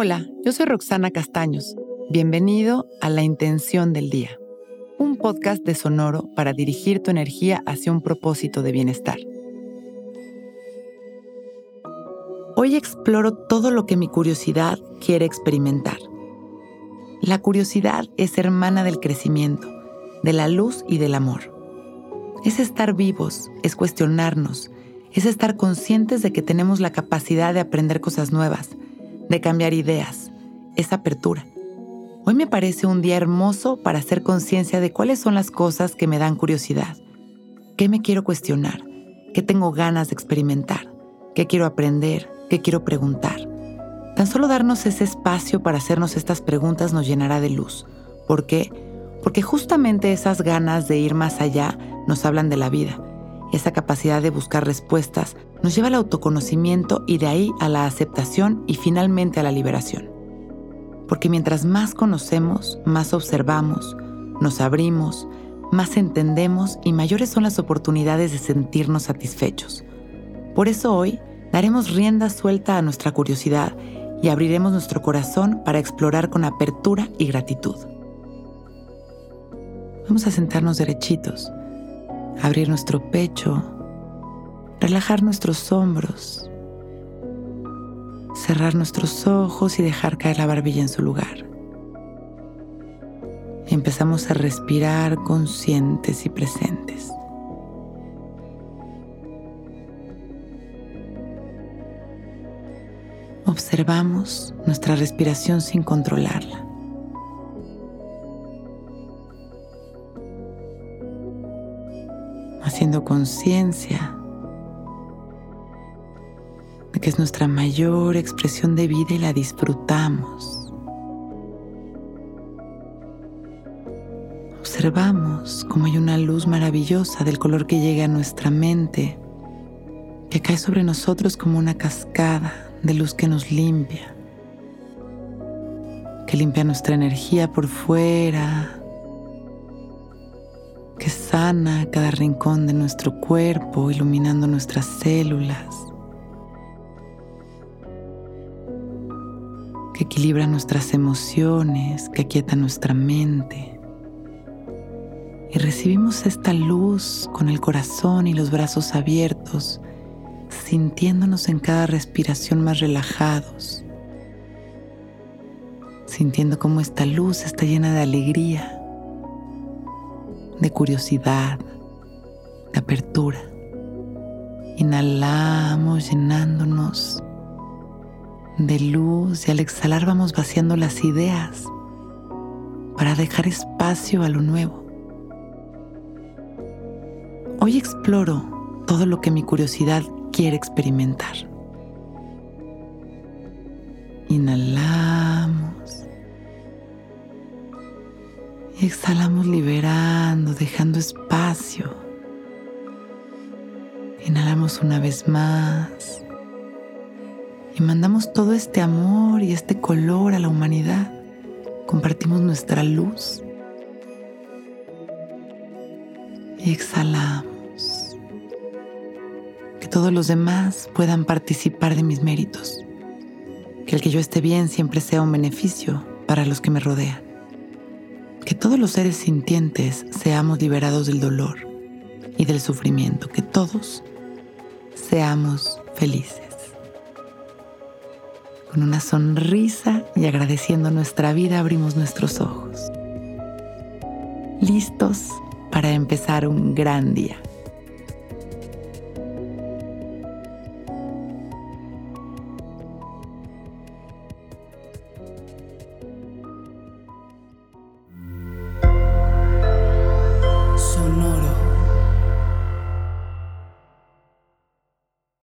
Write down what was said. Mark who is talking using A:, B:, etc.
A: Hola, yo soy Roxana Castaños. Bienvenido a La Intención del Día, un podcast de Sonoro para dirigir tu energía hacia un propósito de bienestar. Hoy exploro todo lo que mi curiosidad quiere experimentar. La curiosidad es hermana del crecimiento, de la luz y del amor. Es estar vivos, es cuestionarnos, es estar conscientes de que tenemos la capacidad de aprender cosas nuevas, de cambiar ideas, es apertura. Hoy me parece un día hermoso para hacer conciencia de cuáles son las cosas que me dan curiosidad, qué me quiero cuestionar, qué tengo ganas de experimentar, qué quiero aprender, qué quiero preguntar. Tan solo darnos ese espacio para hacernos estas preguntas nos llenará de luz. ¿Por qué? Porque justamente esas ganas de ir más allá nos hablan de la vida esa capacidad de buscar respuestas nos lleva al autoconocimiento y de ahí a la aceptación y finalmente a la liberación. Porque mientras más conocemos, más observamos, nos abrimos, más entendemos y mayores son las oportunidades de sentirnos satisfechos. Por eso hoy daremos rienda suelta a nuestra curiosidad y abriremos nuestro corazón para explorar con apertura y gratitud. Vamos a sentarnos derechitos abrir nuestro pecho, relajar nuestros hombros, cerrar nuestros ojos y dejar caer la barbilla en su lugar. Empezamos a respirar conscientes y presentes. Observamos nuestra respiración sin controlarla. Haciendo conciencia de que es nuestra mayor expresión de vida y la disfrutamos. Observamos como hay una luz maravillosa del color que llega a nuestra mente, que cae sobre nosotros como una cascada de luz que nos limpia, que limpia nuestra energía por fuera, que sana cada rincón de nuestro cuerpo, iluminando nuestras células, que equilibra nuestras emociones, que aquieta nuestra mente. Y recibimos esta luz con el corazón y los brazos abiertos, sintiéndonos en cada respiración más relajados, sintiendo cómo esta luz está llena de alegría de curiosidad, de apertura. Inhalamos llenándonos de luz y al exhalar vamos vaciando las ideas para dejar espacio a lo nuevo. Hoy exploro todo lo que mi curiosidad quiere experimentar. Inhalamos exhalamos liberando, dejando espacio. Inhalamos una vez más y mandamos todo este amor y este color a la humanidad. Compartimos nuestra luz y exhalamos. Que todos los demás puedan participar de mis méritos. Que el que yo esté bien siempre sea un beneficio para los que me rodean que todos los seres sintientes seamos liberados del dolor y del sufrimiento, que todos seamos felices. Con una sonrisa y agradeciendo nuestra vida abrimos nuestros ojos, listos para empezar un gran día.